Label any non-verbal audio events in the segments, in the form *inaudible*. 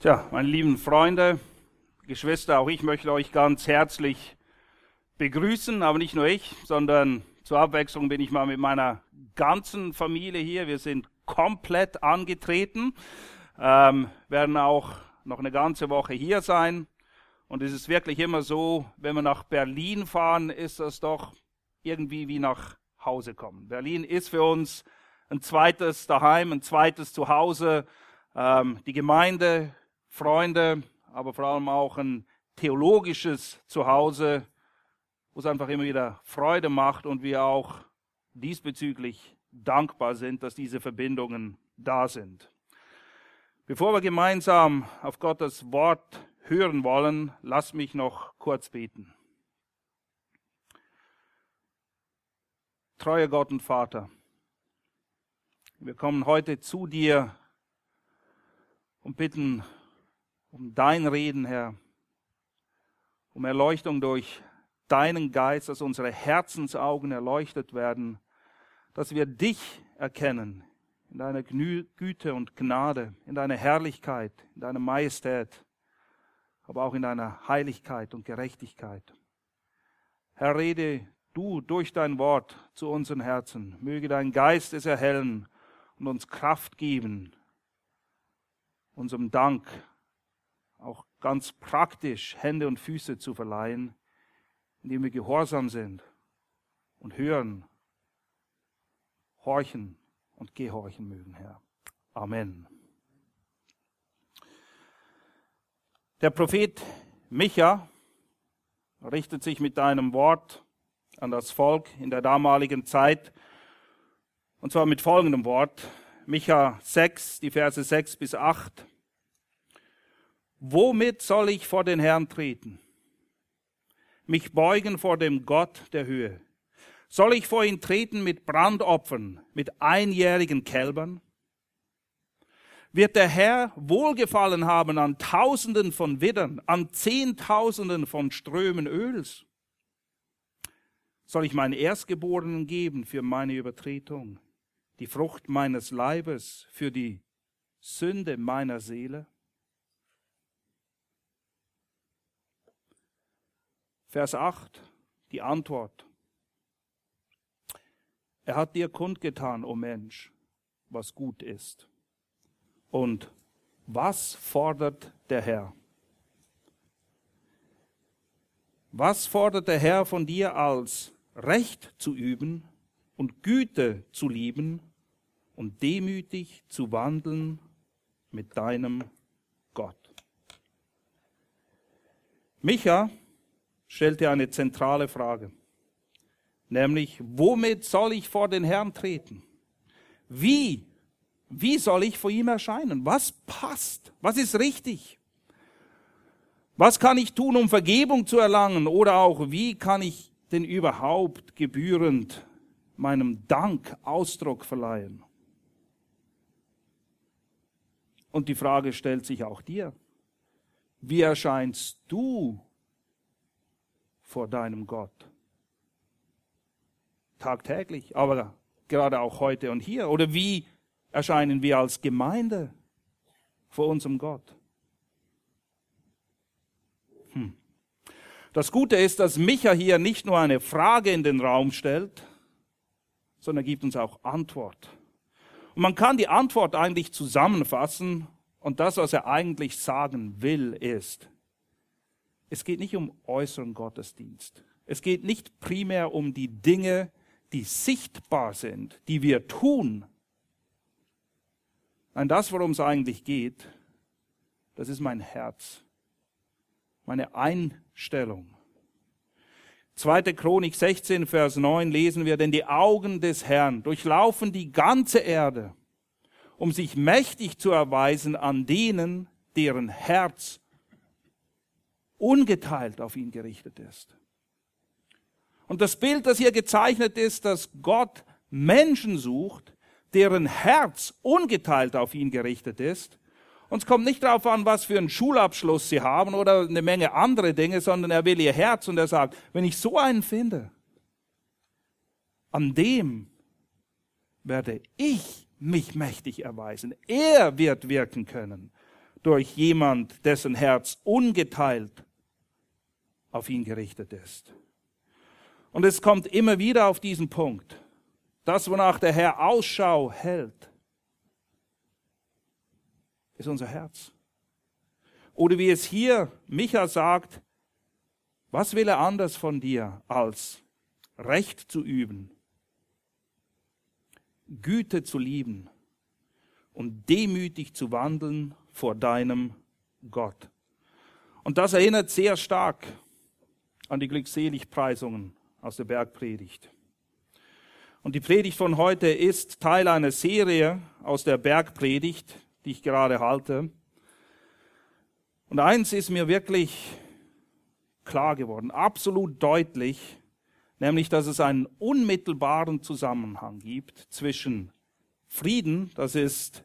Tja, meine lieben Freunde, Geschwister, auch ich möchte euch ganz herzlich begrüßen, aber nicht nur ich, sondern zur Abwechslung bin ich mal mit meiner ganzen Familie hier. Wir sind komplett angetreten, ähm, werden auch noch eine ganze Woche hier sein. Und es ist wirklich immer so, wenn wir nach Berlin fahren, ist das doch irgendwie wie nach Hause kommen. Berlin ist für uns ein zweites Daheim, ein zweites Zuhause. Ähm, die Gemeinde, Freunde, aber vor allem auch ein theologisches Zuhause, wo es einfach immer wieder Freude macht und wir auch diesbezüglich dankbar sind, dass diese Verbindungen da sind. Bevor wir gemeinsam auf Gottes Wort hören wollen, lass mich noch kurz beten. Treuer Gott und Vater, wir kommen heute zu dir und bitten um dein Reden, Herr, um Erleuchtung durch deinen Geist, dass unsere Herzensaugen erleuchtet werden, dass wir dich erkennen in deiner Güte und Gnade, in deiner Herrlichkeit, in deiner Majestät, aber auch in deiner Heiligkeit und Gerechtigkeit. Herr, rede du durch dein Wort zu unseren Herzen. Möge dein Geist es erhellen und uns Kraft geben, unserem Dank auch ganz praktisch Hände und Füße zu verleihen, indem wir gehorsam sind und hören, horchen und gehorchen mögen, Herr. Amen. Der Prophet Micha richtet sich mit einem Wort an das Volk in der damaligen Zeit, und zwar mit folgendem Wort. Micha 6, die Verse 6 bis 8. Womit soll ich vor den Herrn treten? Mich beugen vor dem Gott der Höhe? Soll ich vor ihn treten mit Brandopfern, mit einjährigen Kälbern? Wird der Herr Wohlgefallen haben an Tausenden von Widdern, an Zehntausenden von Strömen Öls? Soll ich meinen Erstgeborenen geben für meine Übertretung, die Frucht meines Leibes für die Sünde meiner Seele? Vers 8, die Antwort. Er hat dir kundgetan, o oh Mensch, was gut ist. Und was fordert der Herr? Was fordert der Herr von dir als Recht zu üben und Güte zu lieben und demütig zu wandeln mit deinem Gott? Micha stellte eine zentrale Frage, nämlich, womit soll ich vor den Herrn treten? Wie? Wie soll ich vor ihm erscheinen? Was passt? Was ist richtig? Was kann ich tun, um Vergebung zu erlangen? Oder auch, wie kann ich denn überhaupt gebührend meinem Dank Ausdruck verleihen? Und die Frage stellt sich auch dir. Wie erscheinst du vor deinem Gott. Tagtäglich, aber gerade auch heute und hier. Oder wie erscheinen wir als Gemeinde vor unserem Gott? Hm. Das Gute ist, dass Micha hier nicht nur eine Frage in den Raum stellt, sondern gibt uns auch Antwort. Und man kann die Antwort eigentlich zusammenfassen und das, was er eigentlich sagen will, ist, es geht nicht um äußeren Gottesdienst. Es geht nicht primär um die Dinge, die sichtbar sind, die wir tun. Nein, das, worum es eigentlich geht, das ist mein Herz, meine Einstellung. 2. Chronik 16, Vers 9 lesen wir, denn die Augen des Herrn durchlaufen die ganze Erde, um sich mächtig zu erweisen an denen, deren Herz ungeteilt auf ihn gerichtet ist. Und das Bild, das hier gezeichnet ist, dass Gott Menschen sucht, deren Herz ungeteilt auf ihn gerichtet ist. Uns kommt nicht darauf an, was für einen Schulabschluss sie haben oder eine Menge andere Dinge, sondern er will ihr Herz und er sagt, wenn ich so einen finde, an dem werde ich mich mächtig erweisen. Er wird wirken können durch jemand, dessen Herz ungeteilt auf ihn gerichtet ist. Und es kommt immer wieder auf diesen Punkt. Das, wonach der Herr Ausschau hält, ist unser Herz. Oder wie es hier Micha sagt, was will er anders von dir als Recht zu üben, Güte zu lieben und demütig zu wandeln vor deinem Gott. Und das erinnert sehr stark an die Glückseligpreisungen aus der Bergpredigt. Und die Predigt von heute ist Teil einer Serie aus der Bergpredigt, die ich gerade halte. Und eins ist mir wirklich klar geworden, absolut deutlich, nämlich dass es einen unmittelbaren Zusammenhang gibt zwischen Frieden, das ist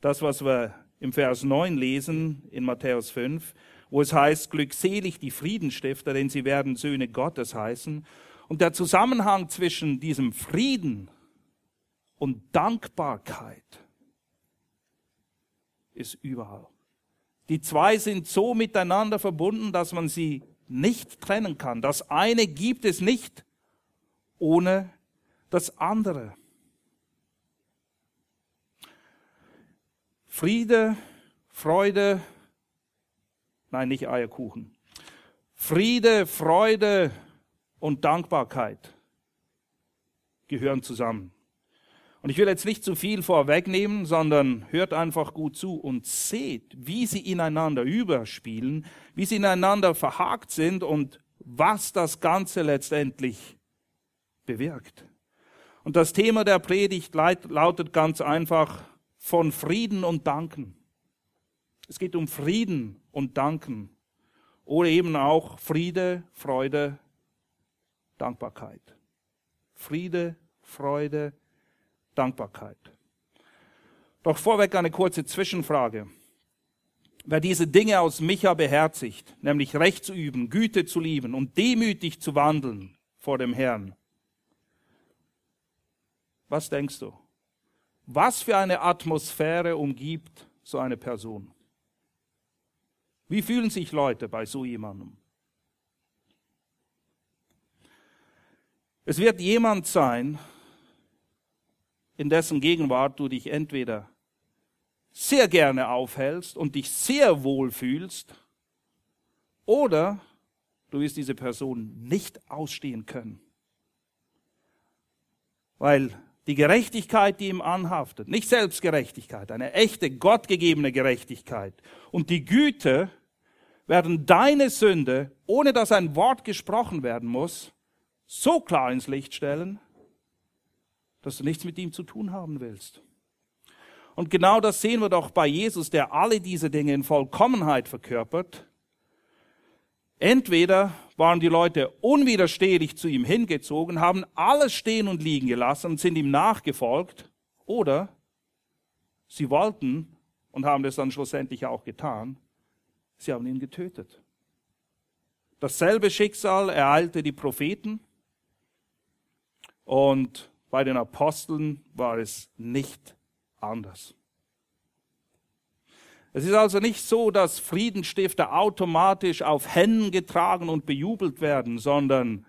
das, was wir im Vers 9 lesen in Matthäus 5, wo es heißt, glückselig die Friedenstifter, denn sie werden Söhne Gottes heißen. Und der Zusammenhang zwischen diesem Frieden und Dankbarkeit ist überall. Die zwei sind so miteinander verbunden, dass man sie nicht trennen kann. Das eine gibt es nicht ohne das andere. Friede, Freude, nein, nicht Eierkuchen. Friede, Freude und Dankbarkeit gehören zusammen. Und ich will jetzt nicht zu viel vorwegnehmen, sondern hört einfach gut zu und seht, wie sie ineinander überspielen, wie sie ineinander verhakt sind und was das Ganze letztendlich bewirkt. Und das Thema der Predigt lautet ganz einfach von Frieden und Danken. Es geht um Frieden und Danken. Oder eben auch Friede, Freude, Dankbarkeit. Friede, Freude, Dankbarkeit. Doch vorweg eine kurze Zwischenfrage. Wer diese Dinge aus Micha beherzigt, nämlich Recht zu üben, Güte zu lieben und demütig zu wandeln vor dem Herrn, was denkst du? Was für eine Atmosphäre umgibt so eine Person? Wie fühlen sich Leute bei so jemandem? Es wird jemand sein, in dessen Gegenwart du dich entweder sehr gerne aufhältst und dich sehr wohl fühlst, oder du wirst diese Person nicht ausstehen können. Weil die Gerechtigkeit, die ihm anhaftet, nicht Selbstgerechtigkeit, eine echte gottgegebene Gerechtigkeit und die Güte werden deine Sünde, ohne dass ein Wort gesprochen werden muss, so klar ins Licht stellen, dass du nichts mit ihm zu tun haben willst. Und genau das sehen wir doch bei Jesus, der alle diese Dinge in Vollkommenheit verkörpert. Entweder waren die Leute unwiderstehlich zu ihm hingezogen, haben alles stehen und liegen gelassen und sind ihm nachgefolgt, oder sie wollten und haben das dann schlussendlich auch getan, sie haben ihn getötet. Dasselbe Schicksal ereilte die Propheten und bei den Aposteln war es nicht anders. Es ist also nicht so, dass Friedenstifter automatisch auf Händen getragen und bejubelt werden, sondern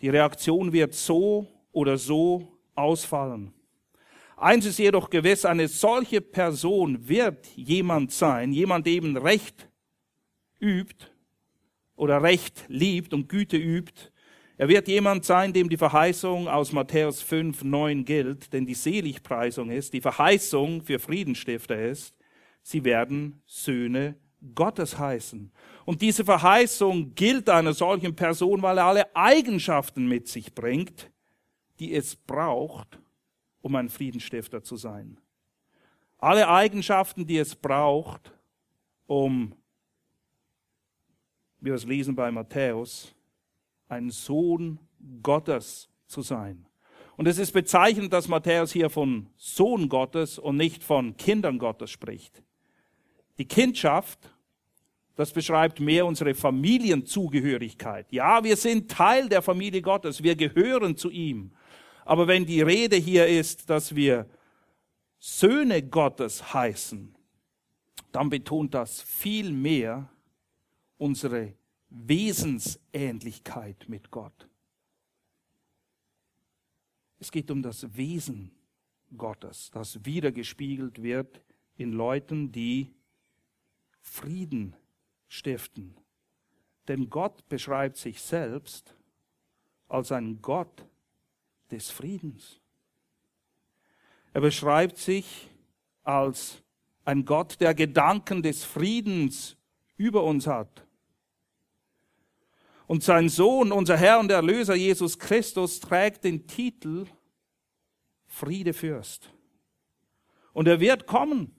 die Reaktion wird so oder so ausfallen. Eins ist jedoch gewiss, eine solche Person wird jemand sein, jemand eben Recht übt oder Recht liebt und Güte übt, er wird jemand sein, dem die Verheißung aus Matthäus 5, 9 gilt, denn die Seligpreisung ist, die Verheißung für Friedenstifter ist, sie werden Söhne Gottes heißen. Und diese Verheißung gilt einer solchen Person, weil er alle Eigenschaften mit sich bringt, die es braucht, um ein Friedenstifter zu sein. Alle Eigenschaften, die es braucht, um, wie wir es lesen bei Matthäus, ein Sohn Gottes zu sein. Und es ist bezeichnend, dass Matthäus hier von Sohn Gottes und nicht von Kindern Gottes spricht. Die Kindschaft, das beschreibt mehr unsere Familienzugehörigkeit. Ja, wir sind Teil der Familie Gottes, wir gehören zu ihm. Aber wenn die Rede hier ist, dass wir Söhne Gottes heißen, dann betont das viel mehr unsere Wesensähnlichkeit mit Gott. Es geht um das Wesen Gottes, das wiedergespiegelt wird in Leuten, die Frieden stiften. Denn Gott beschreibt sich selbst als ein Gott des Friedens. Er beschreibt sich als ein Gott, der Gedanken des Friedens über uns hat. Und sein Sohn, unser Herr und Erlöser Jesus Christus, trägt den Titel Friedefürst. Und er wird kommen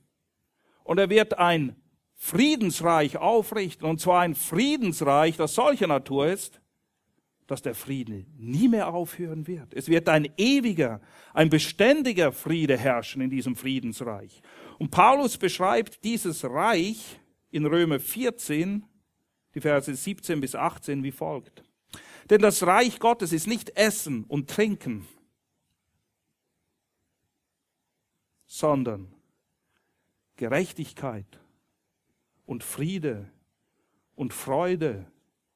und er wird ein Friedensreich aufrichten, und zwar ein Friedensreich, das solcher Natur ist, dass der Friede nie mehr aufhören wird. Es wird ein ewiger, ein beständiger Friede herrschen in diesem Friedensreich. Und Paulus beschreibt dieses Reich in Römer 14, die Verse 17 bis 18 wie folgt. Denn das Reich Gottes ist nicht Essen und Trinken, sondern Gerechtigkeit und Friede und Freude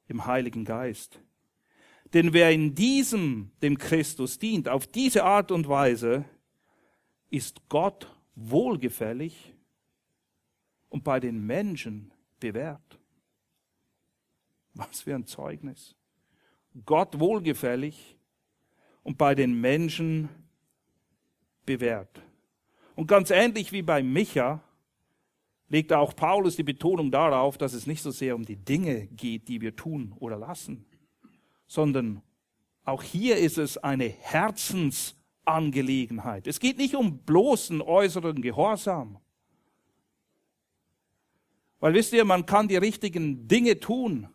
im Heiligen Geist. Denn wer in diesem dem Christus dient, auf diese Art und Weise, ist Gott wohlgefällig und bei den Menschen bewährt. Was für ein Zeugnis. Gott wohlgefällig und bei den Menschen bewährt. Und ganz ähnlich wie bei Micha legt auch Paulus die Betonung darauf, dass es nicht so sehr um die Dinge geht, die wir tun oder lassen, sondern auch hier ist es eine Herzensangelegenheit. Es geht nicht um bloßen äußeren Gehorsam. Weil wisst ihr, man kann die richtigen Dinge tun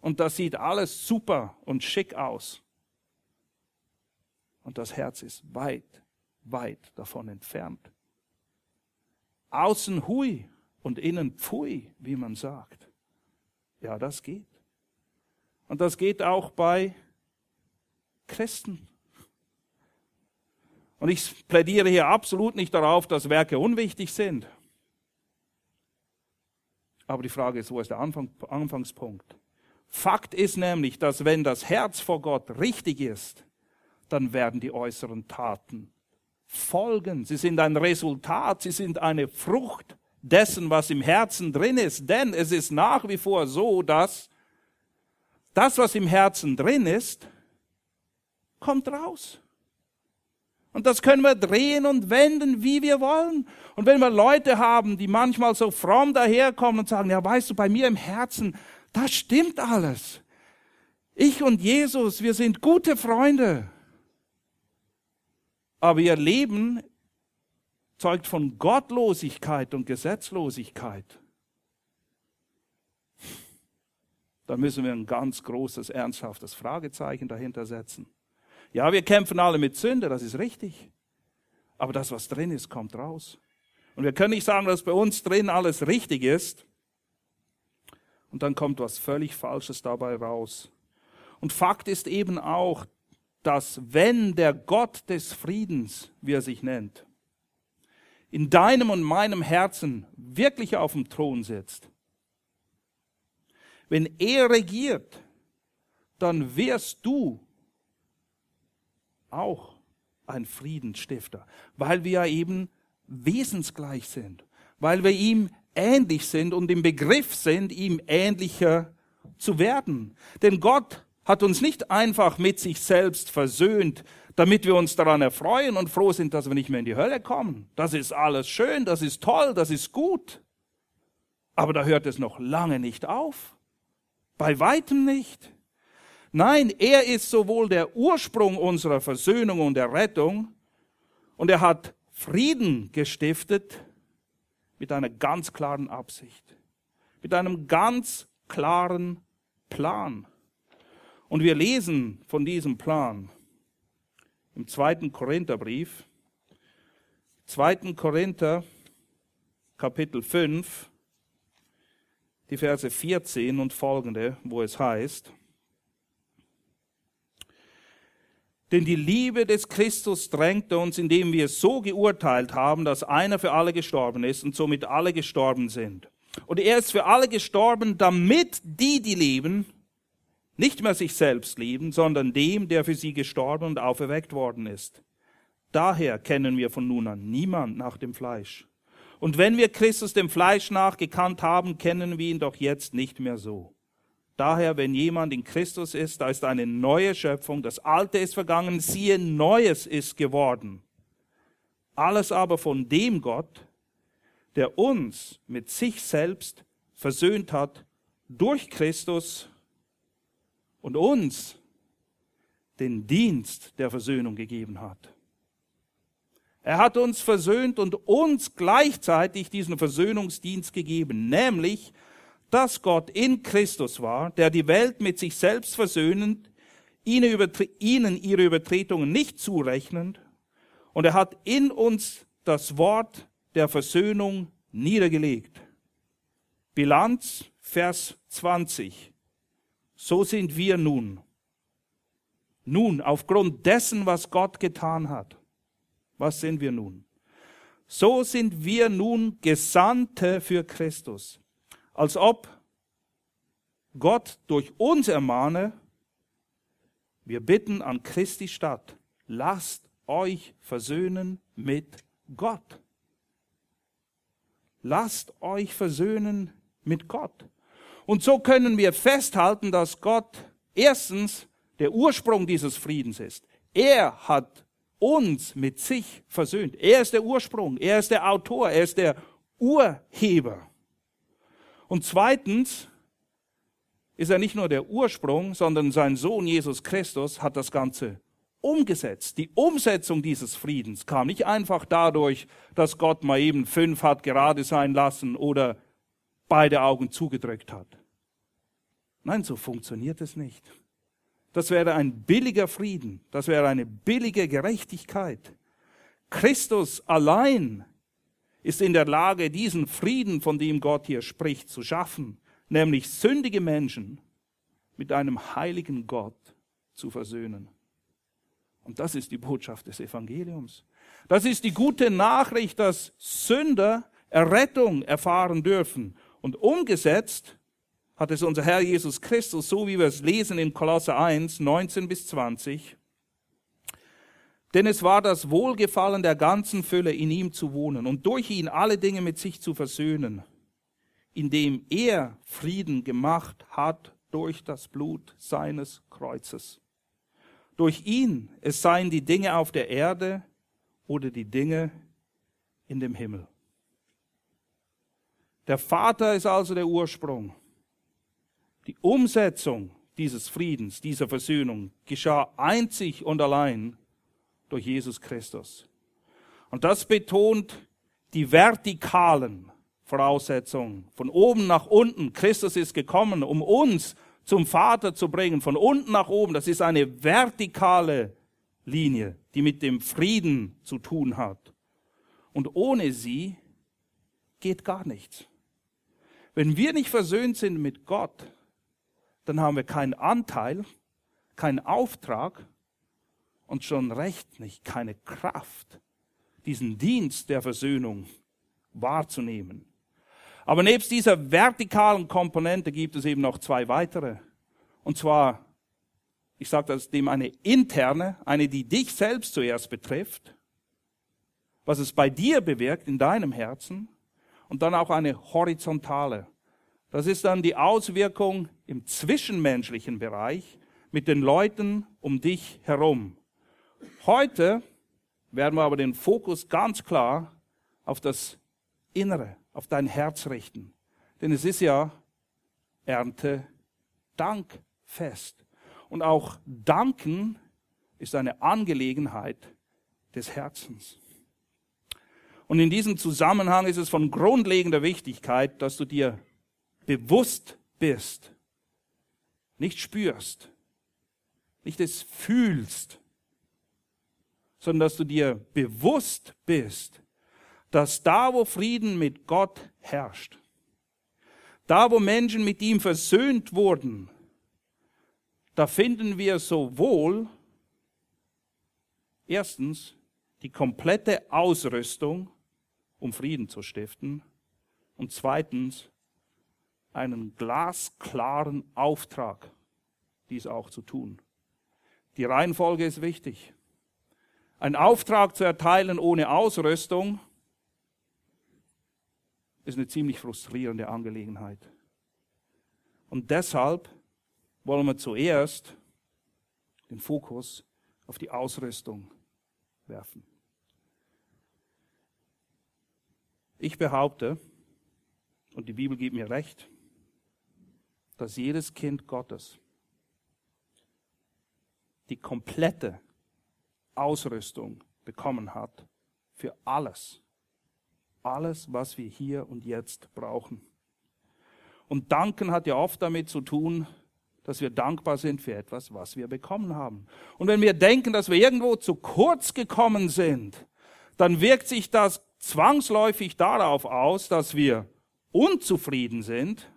und das sieht alles super und schick aus. Und das Herz ist weit, weit davon entfernt. Außen hui und innen pfui, wie man sagt. Ja, das geht. Und das geht auch bei Christen. Und ich plädiere hier absolut nicht darauf, dass Werke unwichtig sind. Aber die Frage ist, wo ist der Anfang, Anfangspunkt? Fakt ist nämlich, dass wenn das Herz vor Gott richtig ist, dann werden die äußeren Taten folgen. Sie sind ein Resultat, sie sind eine Frucht dessen, was im Herzen drin ist. Denn es ist nach wie vor so, dass das, was im Herzen drin ist, kommt raus. Und das können wir drehen und wenden, wie wir wollen. Und wenn wir Leute haben, die manchmal so fromm daherkommen und sagen, ja, weißt du, bei mir im Herzen, das stimmt alles. Ich und Jesus, wir sind gute Freunde. Aber ihr Leben zeugt von Gottlosigkeit und Gesetzlosigkeit. Da müssen wir ein ganz großes, ernsthaftes Fragezeichen dahinter setzen. Ja, wir kämpfen alle mit Sünde, das ist richtig. Aber das, was drin ist, kommt raus. Und wir können nicht sagen, dass bei uns drin alles richtig ist. Und dann kommt was völlig Falsches dabei raus. Und Fakt ist eben auch, dass wenn der Gott des Friedens, wie er sich nennt, in deinem und meinem Herzen wirklich auf dem Thron sitzt, wenn er regiert, dann wirst du auch ein Friedensstifter, weil wir ja eben wesensgleich sind, weil wir ihm ähnlich sind und im Begriff sind, ihm ähnlicher zu werden. Denn Gott hat uns nicht einfach mit sich selbst versöhnt, damit wir uns daran erfreuen und froh sind, dass wir nicht mehr in die Hölle kommen. Das ist alles schön, das ist toll, das ist gut. Aber da hört es noch lange nicht auf. Bei weitem nicht. Nein, er ist sowohl der Ursprung unserer Versöhnung und der Rettung und er hat Frieden gestiftet mit einer ganz klaren Absicht, mit einem ganz klaren Plan. Und wir lesen von diesem Plan im zweiten Korintherbrief, 2. Korinther, Kapitel 5, die Verse 14 und folgende, wo es heißt, Denn die Liebe des Christus drängte uns, indem wir so geurteilt haben, dass einer für alle gestorben ist und somit alle gestorben sind. Und er ist für alle gestorben, damit die, die leben, nicht mehr sich selbst lieben, sondern dem, der für sie gestorben und auferweckt worden ist. Daher kennen wir von nun an niemand nach dem Fleisch. Und wenn wir Christus dem Fleisch nach gekannt haben, kennen wir ihn doch jetzt nicht mehr so. Daher, wenn jemand in Christus ist, da ist eine neue Schöpfung, das Alte ist vergangen, siehe, Neues ist geworden. Alles aber von dem Gott, der uns mit sich selbst versöhnt hat durch Christus und uns den Dienst der Versöhnung gegeben hat. Er hat uns versöhnt und uns gleichzeitig diesen Versöhnungsdienst gegeben, nämlich dass Gott in Christus war, der die Welt mit sich selbst versöhnend, ihnen ihre Übertretungen nicht zurechnend, und er hat in uns das Wort der Versöhnung niedergelegt. Bilanz, Vers 20. So sind wir nun. Nun, aufgrund dessen, was Gott getan hat. Was sind wir nun? So sind wir nun Gesandte für Christus als ob Gott durch uns ermahne, wir bitten an Christi Stadt, lasst euch versöhnen mit Gott. Lasst euch versöhnen mit Gott. Und so können wir festhalten, dass Gott erstens der Ursprung dieses Friedens ist. Er hat uns mit sich versöhnt. Er ist der Ursprung, er ist der Autor, er ist der Urheber. Und zweitens ist er nicht nur der Ursprung, sondern sein Sohn Jesus Christus hat das Ganze umgesetzt. Die Umsetzung dieses Friedens kam nicht einfach dadurch, dass Gott mal eben fünf hat gerade sein lassen oder beide Augen zugedrückt hat. Nein, so funktioniert es nicht. Das wäre ein billiger Frieden, das wäre eine billige Gerechtigkeit. Christus allein ist in der Lage, diesen Frieden, von dem Gott hier spricht, zu schaffen, nämlich sündige Menschen mit einem heiligen Gott zu versöhnen. Und das ist die Botschaft des Evangeliums. Das ist die gute Nachricht, dass Sünder Errettung erfahren dürfen. Und umgesetzt hat es unser Herr Jesus Christus, so wie wir es lesen in Kolosse 1, 19 bis 20, denn es war das Wohlgefallen der ganzen Fülle, in ihm zu wohnen und durch ihn alle Dinge mit sich zu versöhnen, indem er Frieden gemacht hat durch das Blut seines Kreuzes. Durch ihn, es seien die Dinge auf der Erde oder die Dinge in dem Himmel. Der Vater ist also der Ursprung. Die Umsetzung dieses Friedens, dieser Versöhnung geschah einzig und allein durch Jesus Christus. Und das betont die vertikalen Voraussetzungen. Von oben nach unten. Christus ist gekommen, um uns zum Vater zu bringen. Von unten nach oben. Das ist eine vertikale Linie, die mit dem Frieden zu tun hat. Und ohne sie geht gar nichts. Wenn wir nicht versöhnt sind mit Gott, dann haben wir keinen Anteil, keinen Auftrag und schon recht nicht keine Kraft, diesen Dienst der Versöhnung wahrzunehmen. Aber nebst dieser vertikalen Komponente gibt es eben noch zwei weitere. Und zwar, ich sage das dem eine interne, eine, die dich selbst zuerst betrifft, was es bei dir bewirkt in deinem Herzen, und dann auch eine horizontale. Das ist dann die Auswirkung im zwischenmenschlichen Bereich mit den Leuten um dich herum. Heute werden wir aber den Fokus ganz klar auf das Innere, auf dein Herz richten. Denn es ist ja Ernte Dankfest. Und auch Danken ist eine Angelegenheit des Herzens. Und in diesem Zusammenhang ist es von grundlegender Wichtigkeit, dass du dir bewusst bist, nicht spürst, nicht es fühlst, sondern dass du dir bewusst bist, dass da, wo Frieden mit Gott herrscht, da, wo Menschen mit ihm versöhnt wurden, da finden wir sowohl Erstens die komplette Ausrüstung, um Frieden zu stiften. Und zweitens einen glasklaren Auftrag, dies auch zu tun. Die Reihenfolge ist wichtig. Ein Auftrag zu erteilen ohne Ausrüstung ist eine ziemlich frustrierende Angelegenheit. Und deshalb wollen wir zuerst den Fokus auf die Ausrüstung werfen. Ich behaupte, und die Bibel gibt mir recht, dass jedes Kind Gottes die komplette Ausrüstung bekommen hat für alles. Alles, was wir hier und jetzt brauchen. Und danken hat ja oft damit zu tun, dass wir dankbar sind für etwas, was wir bekommen haben. Und wenn wir denken, dass wir irgendwo zu kurz gekommen sind, dann wirkt sich das zwangsläufig darauf aus, dass wir unzufrieden sind.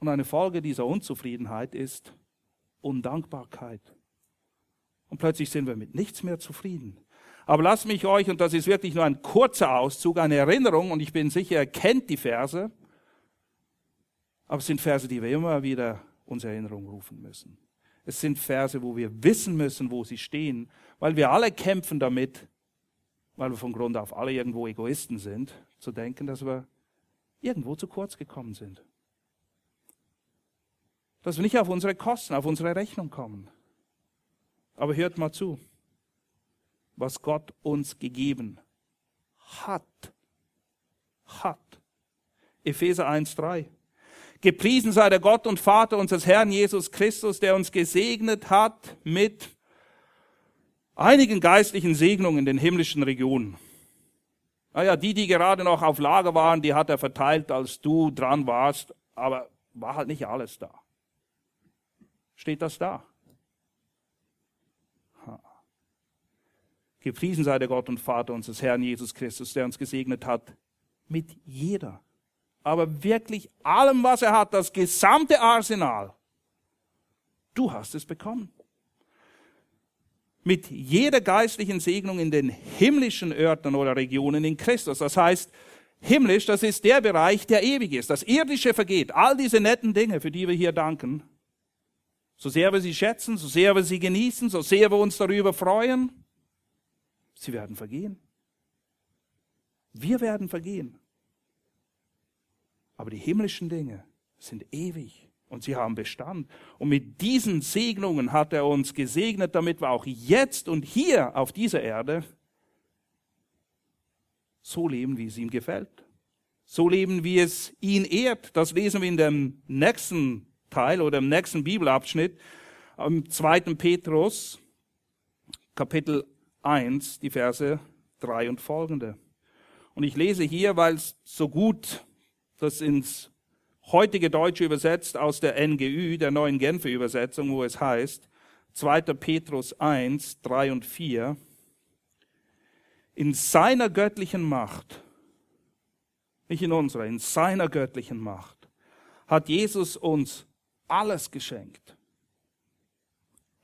Und eine Folge dieser Unzufriedenheit ist Undankbarkeit. Und plötzlich sind wir mit nichts mehr zufrieden. Aber lasst mich euch, und das ist wirklich nur ein kurzer Auszug, eine Erinnerung, und ich bin sicher, ihr kennt die Verse, aber es sind Verse, die wir immer wieder uns Erinnerung rufen müssen. Es sind Verse, wo wir wissen müssen, wo sie stehen, weil wir alle kämpfen damit, weil wir von Grund auf alle irgendwo Egoisten sind, zu denken, dass wir irgendwo zu kurz gekommen sind. Dass wir nicht auf unsere Kosten, auf unsere Rechnung kommen. Aber hört mal zu, was Gott uns gegeben hat. Hat. Epheser 1,3. Gepriesen sei der Gott und Vater unseres Herrn Jesus Christus, der uns gesegnet hat mit einigen geistlichen Segnungen in den himmlischen Regionen. Naja, die, die gerade noch auf Lager waren, die hat er verteilt, als du dran warst, aber war halt nicht alles da. Steht das da? Gepriesen sei der Gott und Vater unseres Herrn Jesus Christus, der uns gesegnet hat mit jeder aber wirklich allem, was er hat, das gesamte Arsenal. Du hast es bekommen. Mit jeder geistlichen Segnung in den himmlischen Örtern oder Regionen in Christus. Das heißt, himmlisch, das ist der Bereich, der ewig ist. Das irdische vergeht. All diese netten Dinge, für die wir hier danken. So sehr wir sie schätzen, so sehr wir sie genießen, so sehr wir uns darüber freuen, sie werden vergehen. Wir werden vergehen. Aber die himmlischen Dinge sind ewig und sie haben Bestand. Und mit diesen Segnungen hat er uns gesegnet, damit wir auch jetzt und hier auf dieser Erde so leben, wie es ihm gefällt. So leben, wie es ihn ehrt. Das lesen wir in dem nächsten Teil oder im nächsten Bibelabschnitt, im zweiten Petrus, Kapitel 1, die Verse 3 und folgende. Und ich lese hier, weil es so gut das ins heutige Deutsche übersetzt aus der NGÜ, der neuen Genfer Übersetzung, wo es heißt, 2. Petrus 1, 3 und 4, in seiner göttlichen Macht, nicht in unserer, in seiner göttlichen Macht, hat Jesus uns alles geschenkt.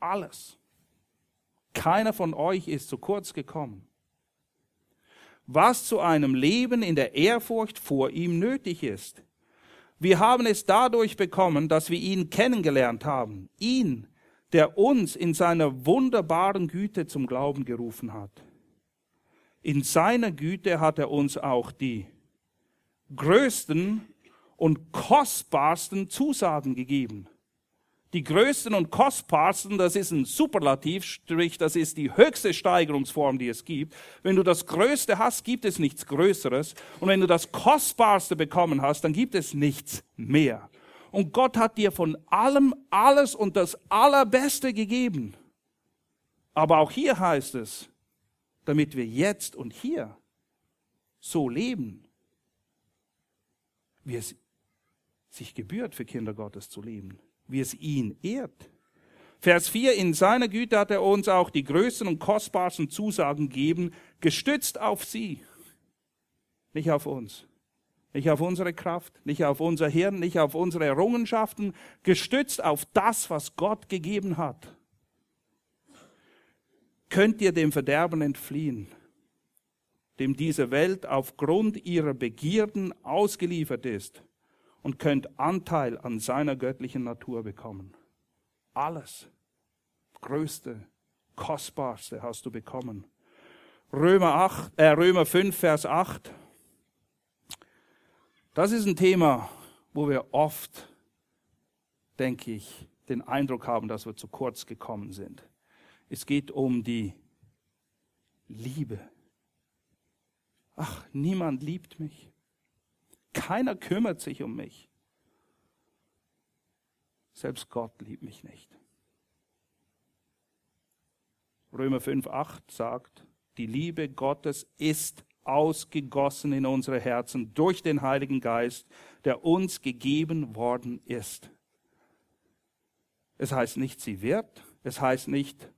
Alles. Keiner von euch ist zu kurz gekommen was zu einem Leben in der Ehrfurcht vor ihm nötig ist. Wir haben es dadurch bekommen, dass wir ihn kennengelernt haben. Ihn, der uns in seiner wunderbaren Güte zum Glauben gerufen hat. In seiner Güte hat er uns auch die größten und kostbarsten Zusagen gegeben die größten und kostbarsten, das ist ein Superlativ, sprich, das ist die höchste Steigerungsform, die es gibt. Wenn du das Größte hast, gibt es nichts Größeres. Und wenn du das Kostbarste bekommen hast, dann gibt es nichts mehr. Und Gott hat dir von allem alles und das Allerbeste gegeben. Aber auch hier heißt es, damit wir jetzt und hier so leben, wie es sich gebührt für Kinder Gottes zu leben wie es ihn ehrt. Vers 4, in seiner Güte hat er uns auch die größten und kostbarsten Zusagen gegeben, gestützt auf sie, nicht auf uns, nicht auf unsere Kraft, nicht auf unser Hirn, nicht auf unsere Errungenschaften, gestützt auf das, was Gott gegeben hat. könnt ihr dem Verderben entfliehen, dem diese Welt aufgrund ihrer Begierden ausgeliefert ist und könnt Anteil an seiner göttlichen Natur bekommen. Alles, Größte, Kostbarste hast du bekommen. Römer, 8, äh, Römer 5, Vers 8. Das ist ein Thema, wo wir oft, denke ich, den Eindruck haben, dass wir zu kurz gekommen sind. Es geht um die Liebe. Ach, niemand liebt mich. Keiner kümmert sich um mich. Selbst Gott liebt mich nicht. Römer 5, 8 sagt, die Liebe Gottes ist ausgegossen in unsere Herzen durch den Heiligen Geist, der uns gegeben worden ist. Es heißt nicht, sie wird, es heißt nicht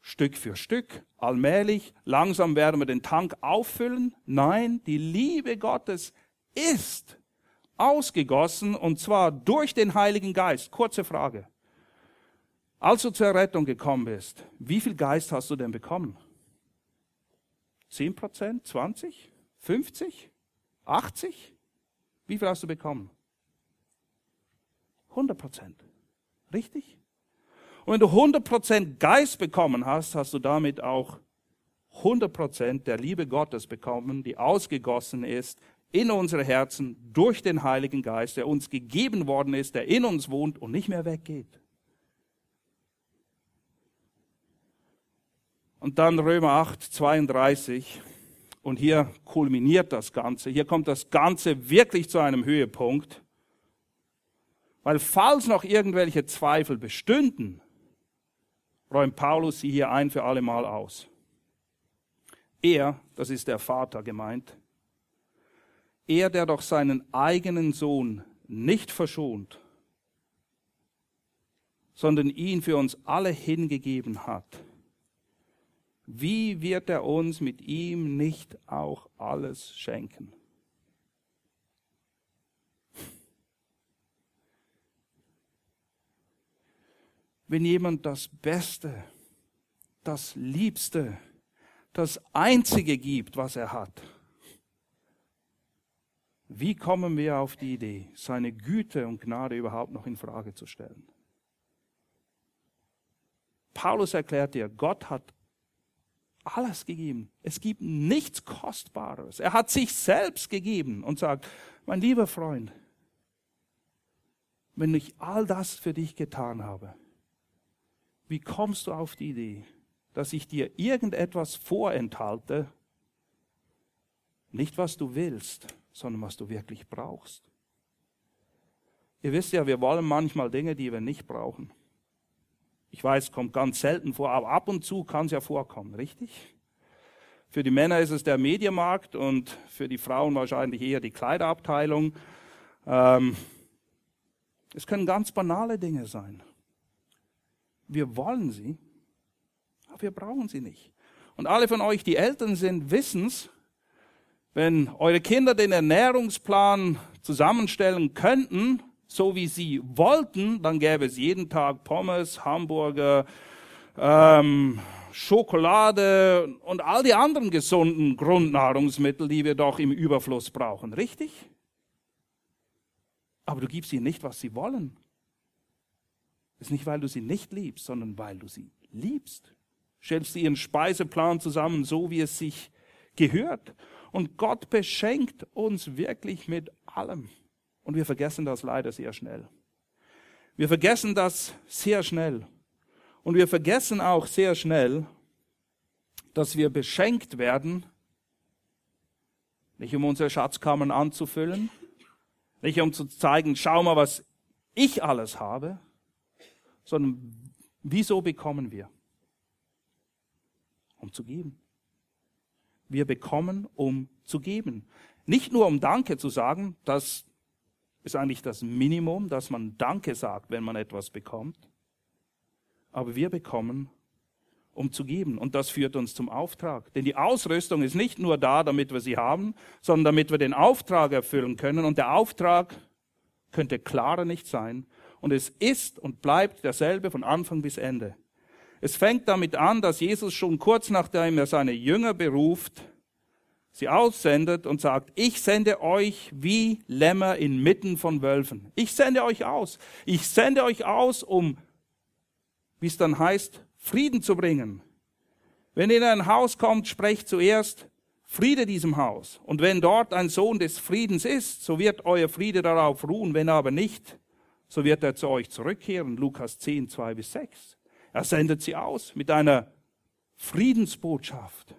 Stück für Stück, allmählich, langsam werden wir den Tank auffüllen. Nein, die Liebe Gottes ist ausgegossen und zwar durch den Heiligen Geist. Kurze Frage. Als du zur Rettung gekommen bist, wie viel Geist hast du denn bekommen? 10 Prozent? 20? 50? 80? Wie viel hast du bekommen? 100 Prozent. Richtig? Und wenn du 100 Prozent Geist bekommen hast, hast du damit auch 100 Prozent der Liebe Gottes bekommen, die ausgegossen ist in unsere Herzen durch den Heiligen Geist, der uns gegeben worden ist, der in uns wohnt und nicht mehr weggeht. Und dann Römer 8, 32. Und hier kulminiert das Ganze. Hier kommt das Ganze wirklich zu einem Höhepunkt. Weil falls noch irgendwelche Zweifel bestünden, räumt Paulus sie hier ein für alle Mal aus. Er, das ist der Vater gemeint, er, der doch seinen eigenen Sohn nicht verschont, sondern ihn für uns alle hingegeben hat, wie wird er uns mit ihm nicht auch alles schenken? Wenn jemand das Beste, das Liebste, das Einzige gibt, was er hat, wie kommen wir auf die Idee, seine Güte und Gnade überhaupt noch in Frage zu stellen? Paulus erklärt dir, Gott hat alles gegeben. Es gibt nichts Kostbares. Er hat sich selbst gegeben und sagt, mein lieber Freund, wenn ich all das für dich getan habe, wie kommst du auf die Idee, dass ich dir irgendetwas vorenthalte, nicht was du willst, sondern was du wirklich brauchst? Ihr wisst ja, wir wollen manchmal Dinge, die wir nicht brauchen. Ich weiß, kommt ganz selten vor, aber ab und zu kann es ja vorkommen, richtig? Für die Männer ist es der Mediamarkt und für die Frauen wahrscheinlich eher die Kleiderabteilung. Ähm, es können ganz banale Dinge sein. Wir wollen sie, aber wir brauchen sie nicht. Und alle von euch, die Eltern sind, wissen's, wenn eure Kinder den Ernährungsplan zusammenstellen könnten, so wie sie wollten, dann gäbe es jeden Tag Pommes, Hamburger, ähm, Schokolade und all die anderen gesunden Grundnahrungsmittel, die wir doch im Überfluss brauchen. Richtig? Aber du gibst ihnen nicht, was sie wollen. Das ist nicht, weil du sie nicht liebst, sondern weil du sie liebst. Stellst du ihren Speiseplan zusammen, so wie es sich gehört. Und Gott beschenkt uns wirklich mit allem. Und wir vergessen das leider sehr schnell. Wir vergessen das sehr schnell. Und wir vergessen auch sehr schnell, dass wir beschenkt werden, nicht um unsere Schatzkammern anzufüllen, nicht um zu zeigen, schau mal, was ich alles habe, sondern wieso bekommen wir? Um zu geben. Wir bekommen, um zu geben. Nicht nur um Danke zu sagen, dass ist eigentlich das Minimum, dass man Danke sagt, wenn man etwas bekommt. Aber wir bekommen, um zu geben. Und das führt uns zum Auftrag. Denn die Ausrüstung ist nicht nur da, damit wir sie haben, sondern damit wir den Auftrag erfüllen können. Und der Auftrag könnte klarer nicht sein. Und es ist und bleibt derselbe von Anfang bis Ende. Es fängt damit an, dass Jesus schon kurz nachdem er seine Jünger beruft, sie aussendet und sagt, ich sende euch wie Lämmer inmitten von Wölfen. Ich sende euch aus. Ich sende euch aus, um, wie es dann heißt, Frieden zu bringen. Wenn ihr in ein Haus kommt, sprecht zuerst Friede diesem Haus. Und wenn dort ein Sohn des Friedens ist, so wird euer Friede darauf ruhen. Wenn aber nicht, so wird er zu euch zurückkehren. Lukas 10, 2 bis 6. Er sendet sie aus mit einer Friedensbotschaft.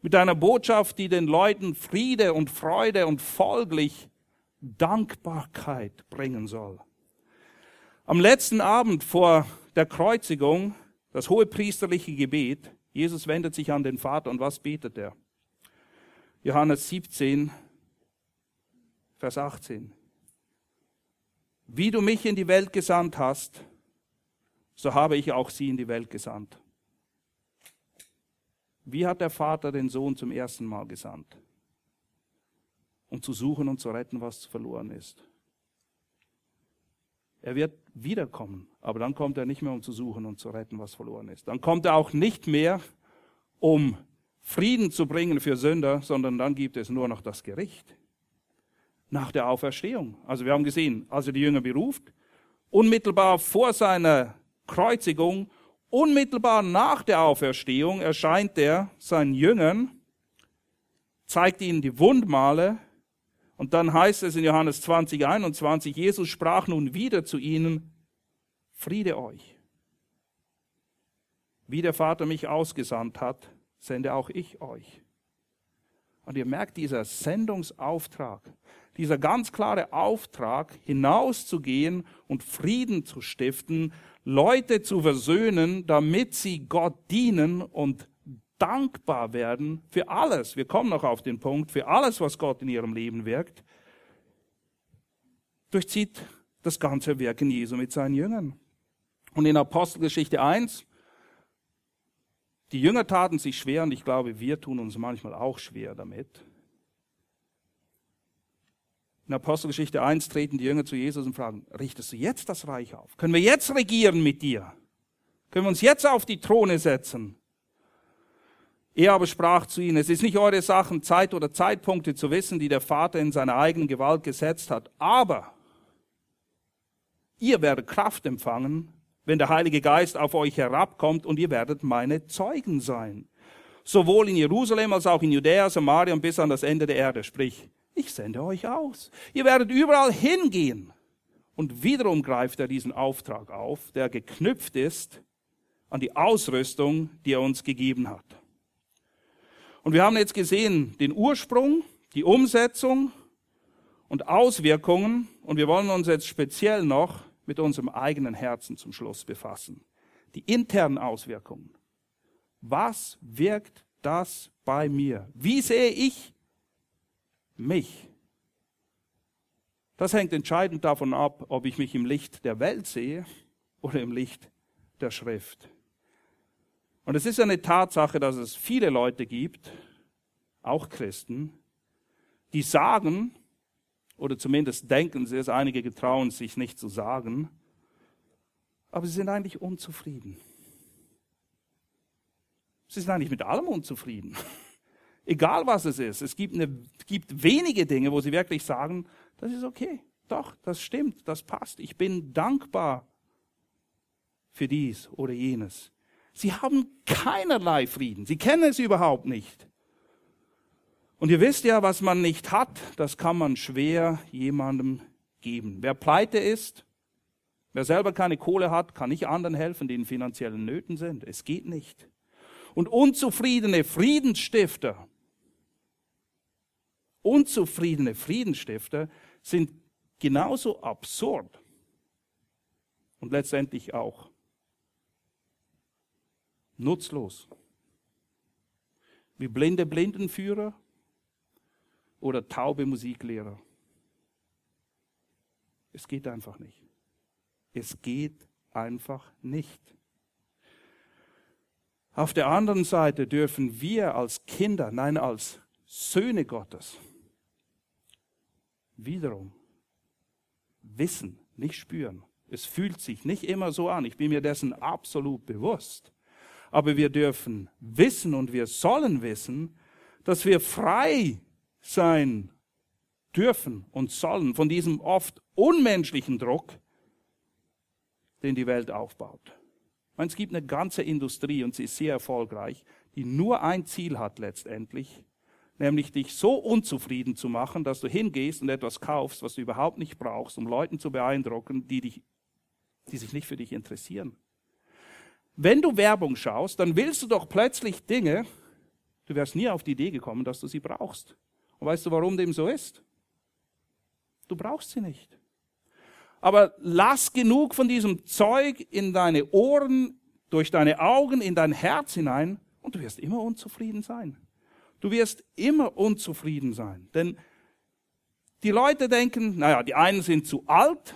Mit einer Botschaft, die den Leuten Friede und Freude und folglich Dankbarkeit bringen soll. Am letzten Abend vor der Kreuzigung, das hohe priesterliche Gebet, Jesus wendet sich an den Vater und was betet er? Johannes 17, Vers 18. Wie du mich in die Welt gesandt hast, so habe ich auch sie in die Welt gesandt. Wie hat der Vater den Sohn zum ersten Mal gesandt? Um zu suchen und zu retten, was verloren ist. Er wird wiederkommen, aber dann kommt er nicht mehr, um zu suchen und zu retten, was verloren ist. Dann kommt er auch nicht mehr, um Frieden zu bringen für Sünder, sondern dann gibt es nur noch das Gericht. Nach der Auferstehung. Also wir haben gesehen, als er die Jünger beruft, unmittelbar vor seiner Kreuzigung, unmittelbar nach der Auferstehung erscheint er seinen Jüngern, zeigt ihnen die Wundmale und dann heißt es in Johannes 20, 21, Jesus sprach nun wieder zu ihnen, Friede euch. Wie der Vater mich ausgesandt hat, sende auch ich euch. Und ihr merkt, dieser Sendungsauftrag, dieser ganz klare Auftrag, hinauszugehen und Frieden zu stiften, Leute zu versöhnen, damit sie Gott dienen und dankbar werden für alles. Wir kommen noch auf den Punkt, für alles, was Gott in ihrem Leben wirkt, durchzieht das ganze Wirken Jesu mit seinen Jüngern. Und in Apostelgeschichte 1 die Jünger taten sich schwer und ich glaube, wir tun uns manchmal auch schwer damit. In Apostelgeschichte 1 treten die Jünger zu Jesus und fragen, richtest du jetzt das Reich auf? Können wir jetzt regieren mit dir? Können wir uns jetzt auf die Throne setzen? Er aber sprach zu ihnen, es ist nicht eure Sachen, Zeit oder Zeitpunkte zu wissen, die der Vater in seiner eigenen Gewalt gesetzt hat, aber ihr werdet Kraft empfangen, wenn der Heilige Geist auf euch herabkommt und ihr werdet meine Zeugen sein. Sowohl in Jerusalem als auch in Judäa, Samaria und bis an das Ende der Erde. Sprich, ich sende euch aus. Ihr werdet überall hingehen. Und wiederum greift er diesen Auftrag auf, der geknüpft ist an die Ausrüstung, die er uns gegeben hat. Und wir haben jetzt gesehen den Ursprung, die Umsetzung und Auswirkungen. Und wir wollen uns jetzt speziell noch mit unserem eigenen Herzen zum Schluss befassen. Die internen Auswirkungen. Was wirkt das bei mir? Wie sehe ich mich? Das hängt entscheidend davon ab, ob ich mich im Licht der Welt sehe oder im Licht der Schrift. Und es ist eine Tatsache, dass es viele Leute gibt, auch Christen, die sagen, oder zumindest denken sie es, einige getrauen sich nicht zu sagen, aber sie sind eigentlich unzufrieden. Sie sind eigentlich mit allem unzufrieden. Egal was es ist. Es gibt, eine, gibt wenige Dinge, wo sie wirklich sagen, das ist okay. Doch, das stimmt, das passt. Ich bin dankbar für dies oder jenes. Sie haben keinerlei Frieden. Sie kennen es überhaupt nicht. Und ihr wisst ja, was man nicht hat, das kann man schwer jemandem geben. Wer pleite ist, wer selber keine Kohle hat, kann nicht anderen helfen, die in finanziellen Nöten sind. Es geht nicht. Und unzufriedene Friedensstifter, unzufriedene Friedensstifter sind genauso absurd und letztendlich auch nutzlos wie blinde Blindenführer oder taube Musiklehrer. Es geht einfach nicht. Es geht einfach nicht. Auf der anderen Seite dürfen wir als Kinder, nein, als Söhne Gottes, wiederum wissen, nicht spüren. Es fühlt sich nicht immer so an. Ich bin mir dessen absolut bewusst. Aber wir dürfen wissen und wir sollen wissen, dass wir frei sein dürfen und sollen von diesem oft unmenschlichen Druck, den die Welt aufbaut. meine, es gibt eine ganze Industrie und sie ist sehr erfolgreich, die nur ein Ziel hat letztendlich, nämlich dich so unzufrieden zu machen, dass du hingehst und etwas kaufst, was du überhaupt nicht brauchst, um Leuten zu beeindrucken, die, dich, die sich nicht für dich interessieren. Wenn du Werbung schaust, dann willst du doch plötzlich Dinge, du wärst nie auf die Idee gekommen, dass du sie brauchst. Und weißt du, warum dem so ist? Du brauchst sie nicht. Aber lass genug von diesem Zeug in deine Ohren, durch deine Augen, in dein Herz hinein und du wirst immer unzufrieden sein. Du wirst immer unzufrieden sein. Denn die Leute denken, naja, die einen sind zu alt,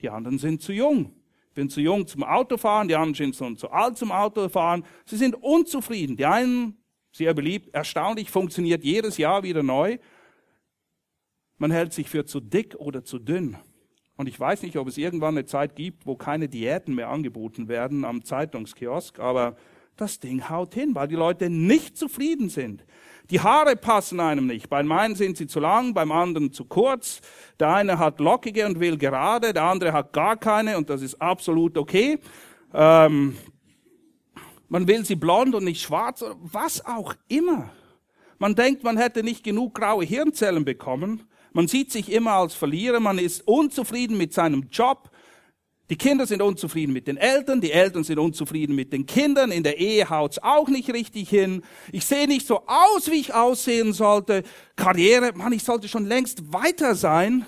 die anderen sind zu jung. Ich bin zu jung zum Autofahren, die anderen sind zu alt zum Autofahren. Sie sind unzufrieden. Die einen, sehr beliebt, erstaunlich, funktioniert jedes Jahr wieder neu. Man hält sich für zu dick oder zu dünn. Und ich weiß nicht, ob es irgendwann eine Zeit gibt, wo keine Diäten mehr angeboten werden am Zeitungskiosk, aber das Ding haut hin, weil die Leute nicht zufrieden sind. Die Haare passen einem nicht. Beim einen sind sie zu lang, beim anderen zu kurz. Der eine hat lockige und will gerade, der andere hat gar keine und das ist absolut okay. Ähm, man will sie blond und nicht schwarz, was auch immer. Man denkt, man hätte nicht genug graue Hirnzellen bekommen. Man sieht sich immer als Verlierer, man ist unzufrieden mit seinem Job. Die Kinder sind unzufrieden mit den Eltern, die Eltern sind unzufrieden mit den Kindern, in der Ehe haut's auch nicht richtig hin. Ich sehe nicht so aus, wie ich aussehen sollte. Karriere, Mann, ich sollte schon längst weiter sein.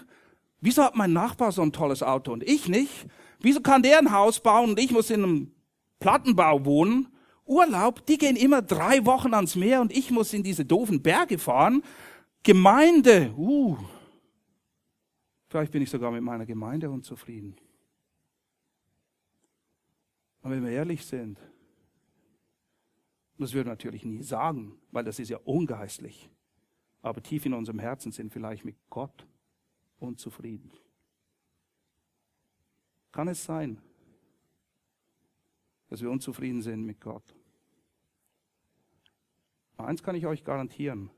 Wieso hat mein Nachbar so ein tolles Auto und ich nicht? Wieso kann der ein Haus bauen und ich muss in einem Plattenbau wohnen? Urlaub, die gehen immer drei Wochen ans Meer und ich muss in diese doofen Berge fahren. Gemeinde, uh, Vielleicht bin ich sogar mit meiner Gemeinde unzufrieden. Aber wenn wir ehrlich sind, das würden wir natürlich nie sagen, weil das ist ja ungeistlich. Aber tief in unserem Herzen sind vielleicht mit Gott unzufrieden. Kann es sein, dass wir unzufrieden sind mit Gott? Eins kann ich euch garantieren.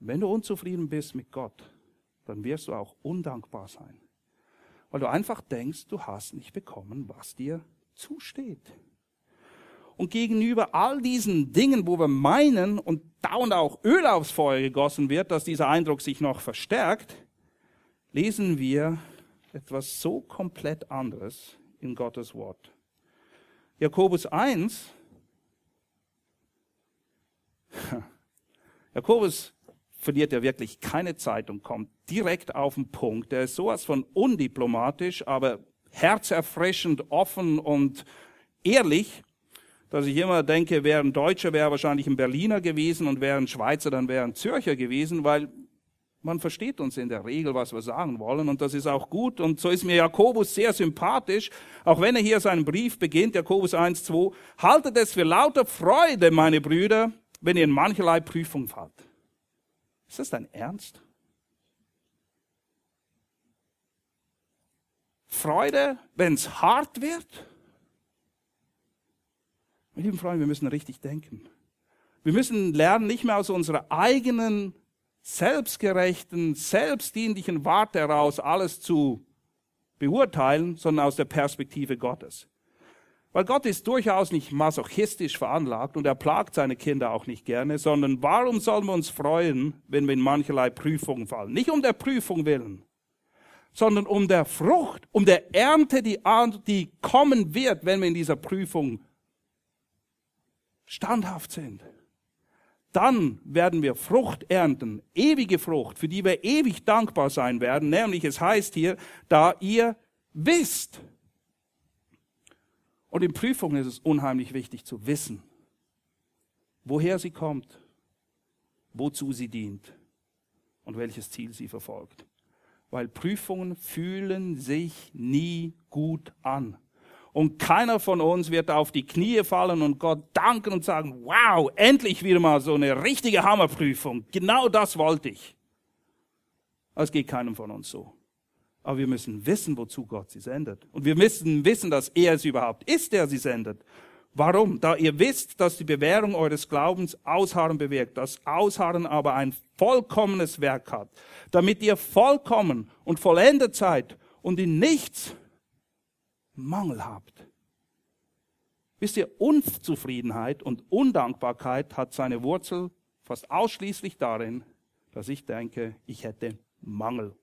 Wenn du unzufrieden bist mit Gott, dann wirst du auch undankbar sein. Weil du einfach denkst, du hast nicht bekommen, was dir zusteht. Und gegenüber all diesen Dingen, wo wir meinen und dauernd auch Öl aufs Feuer gegossen wird, dass dieser Eindruck sich noch verstärkt, lesen wir etwas so komplett anderes in Gottes Wort. Jakobus 1, *laughs* Jakobus verliert er wirklich keine Zeit und kommt direkt auf den Punkt. Der ist sowas von undiplomatisch, aber herzerfrischend, offen und ehrlich, dass ich immer denke, wäre ein Deutscher, wäre wahrscheinlich ein Berliner gewesen und wäre ein Schweizer, dann wäre ein Zürcher gewesen, weil man versteht uns in der Regel, was wir sagen wollen und das ist auch gut und so ist mir Jakobus sehr sympathisch, auch wenn er hier seinen Brief beginnt, Jakobus 1, 2, haltet es für lauter Freude, meine Brüder, wenn ihr in mancherlei Prüfung fallt. Ist das dein Ernst? Freude, wenn es hart wird? Meine lieben Freunde, wir müssen richtig denken. Wir müssen lernen, nicht mehr aus unserer eigenen, selbstgerechten, selbstdienlichen Warte heraus alles zu beurteilen, sondern aus der Perspektive Gottes. Weil Gott ist durchaus nicht masochistisch veranlagt und er plagt seine Kinder auch nicht gerne, sondern warum sollen wir uns freuen, wenn wir in mancherlei Prüfungen fallen? Nicht um der Prüfung willen, sondern um der Frucht, um der Ernte, die, die kommen wird, wenn wir in dieser Prüfung standhaft sind. Dann werden wir Frucht ernten, ewige Frucht, für die wir ewig dankbar sein werden. Nämlich es heißt hier, da ihr wisst, und in Prüfungen ist es unheimlich wichtig zu wissen, woher sie kommt, wozu sie dient und welches Ziel sie verfolgt. Weil Prüfungen fühlen sich nie gut an. Und keiner von uns wird auf die Knie fallen und Gott danken und sagen, wow, endlich wieder mal so eine richtige Hammerprüfung. Genau das wollte ich. Es geht keinem von uns so. Aber wir müssen wissen, wozu Gott sie sendet. Und wir müssen wissen, dass er es überhaupt ist, der sie sendet. Warum? Da ihr wisst, dass die Bewährung eures Glaubens Ausharren bewirkt, das Ausharren aber ein vollkommenes Werk hat, damit ihr vollkommen und vollendet seid und in nichts Mangel habt. Wisst ihr, Unzufriedenheit und Undankbarkeit hat seine Wurzel fast ausschließlich darin, dass ich denke, ich hätte Mangel.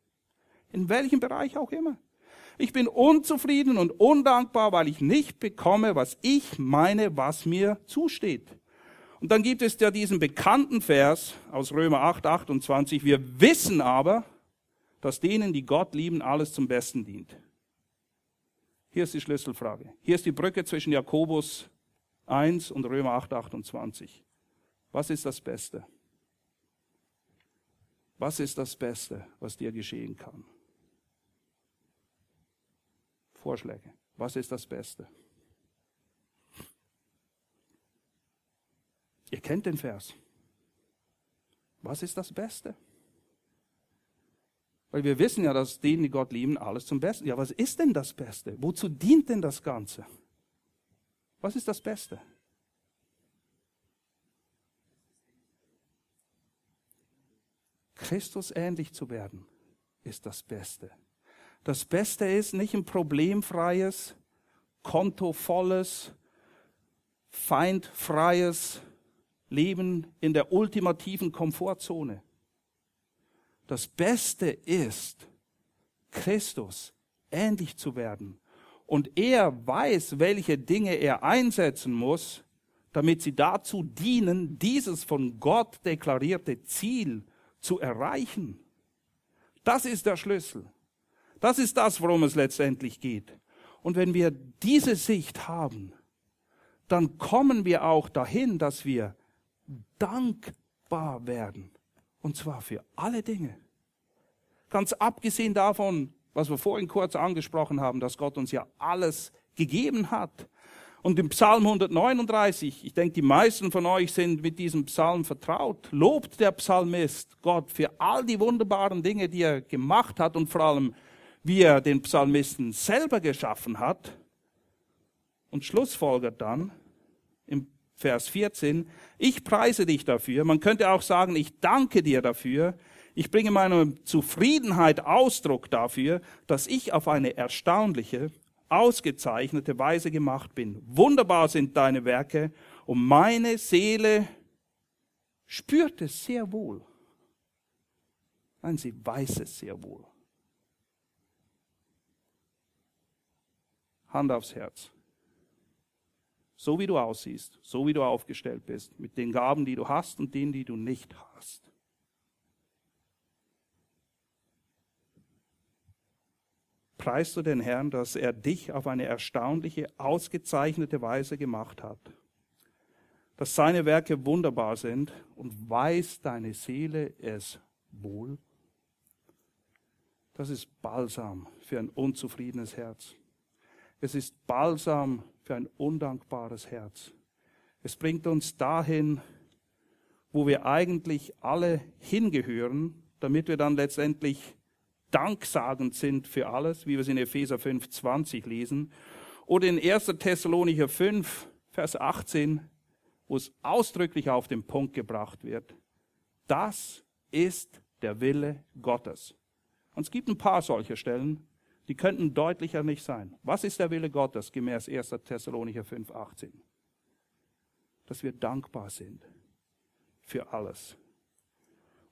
In welchem Bereich auch immer. Ich bin unzufrieden und undankbar, weil ich nicht bekomme, was ich meine, was mir zusteht. Und dann gibt es ja diesen bekannten Vers aus Römer 8, 28. Wir wissen aber, dass denen, die Gott lieben, alles zum Besten dient. Hier ist die Schlüsselfrage. Hier ist die Brücke zwischen Jakobus 1 und Römer 8, 28. Was ist das Beste? Was ist das Beste, was dir geschehen kann? Vorschläge. Was ist das Beste? Ihr kennt den Vers. Was ist das Beste? Weil wir wissen ja, dass denen, die Gott lieben, alles zum Besten. Ja, was ist denn das Beste? Wozu dient denn das Ganze? Was ist das Beste? Christus ähnlich zu werden, ist das Beste. Das Beste ist nicht ein problemfreies, kontovolles, feindfreies Leben in der ultimativen Komfortzone. Das Beste ist, Christus ähnlich zu werden. Und er weiß, welche Dinge er einsetzen muss, damit sie dazu dienen, dieses von Gott deklarierte Ziel zu erreichen. Das ist der Schlüssel. Das ist das, worum es letztendlich geht. Und wenn wir diese Sicht haben, dann kommen wir auch dahin, dass wir dankbar werden. Und zwar für alle Dinge. Ganz abgesehen davon, was wir vorhin kurz angesprochen haben, dass Gott uns ja alles gegeben hat. Und im Psalm 139, ich denke, die meisten von euch sind mit diesem Psalm vertraut, lobt der Psalmist Gott für all die wunderbaren Dinge, die er gemacht hat und vor allem wie er den Psalmisten selber geschaffen hat und schlussfolgert dann im Vers 14, ich preise dich dafür. Man könnte auch sagen, ich danke dir dafür. Ich bringe meiner Zufriedenheit Ausdruck dafür, dass ich auf eine erstaunliche, ausgezeichnete Weise gemacht bin. Wunderbar sind deine Werke und meine Seele spürt es sehr wohl. Nein, sie weiß es sehr wohl. Hand aufs Herz. So wie du aussiehst, so wie du aufgestellt bist, mit den Gaben, die du hast und denen, die du nicht hast. Preist du den Herrn, dass er dich auf eine erstaunliche, ausgezeichnete Weise gemacht hat, dass seine Werke wunderbar sind und weiß deine Seele es wohl? Das ist Balsam für ein unzufriedenes Herz. Es ist Balsam für ein undankbares Herz. Es bringt uns dahin, wo wir eigentlich alle hingehören, damit wir dann letztendlich danksagend sind für alles, wie wir es in Epheser 5, 20 lesen. Oder in 1. Thessalonicher 5, Vers 18, wo es ausdrücklich auf den Punkt gebracht wird. Das ist der Wille Gottes. Und es gibt ein paar solcher Stellen, die könnten deutlicher nicht sein. Was ist der Wille Gottes gemäß 1. Thessalonicher 5, 18? Dass wir dankbar sind für alles.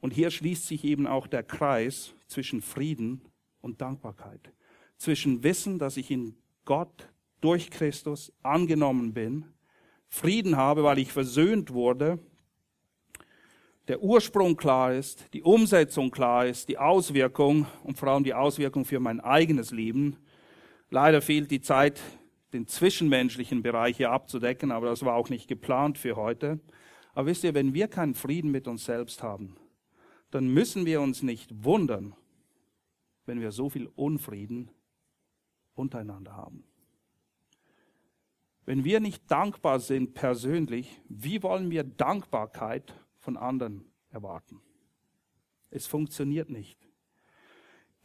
Und hier schließt sich eben auch der Kreis zwischen Frieden und Dankbarkeit. Zwischen Wissen, dass ich in Gott durch Christus angenommen bin, Frieden habe, weil ich versöhnt wurde der Ursprung klar ist, die Umsetzung klar ist, die Auswirkung und vor allem die Auswirkung für mein eigenes Leben. Leider fehlt die Zeit, den zwischenmenschlichen Bereich hier abzudecken, aber das war auch nicht geplant für heute. Aber wisst ihr, wenn wir keinen Frieden mit uns selbst haben, dann müssen wir uns nicht wundern, wenn wir so viel Unfrieden untereinander haben. Wenn wir nicht dankbar sind persönlich, wie wollen wir Dankbarkeit von anderen erwarten. Es funktioniert nicht.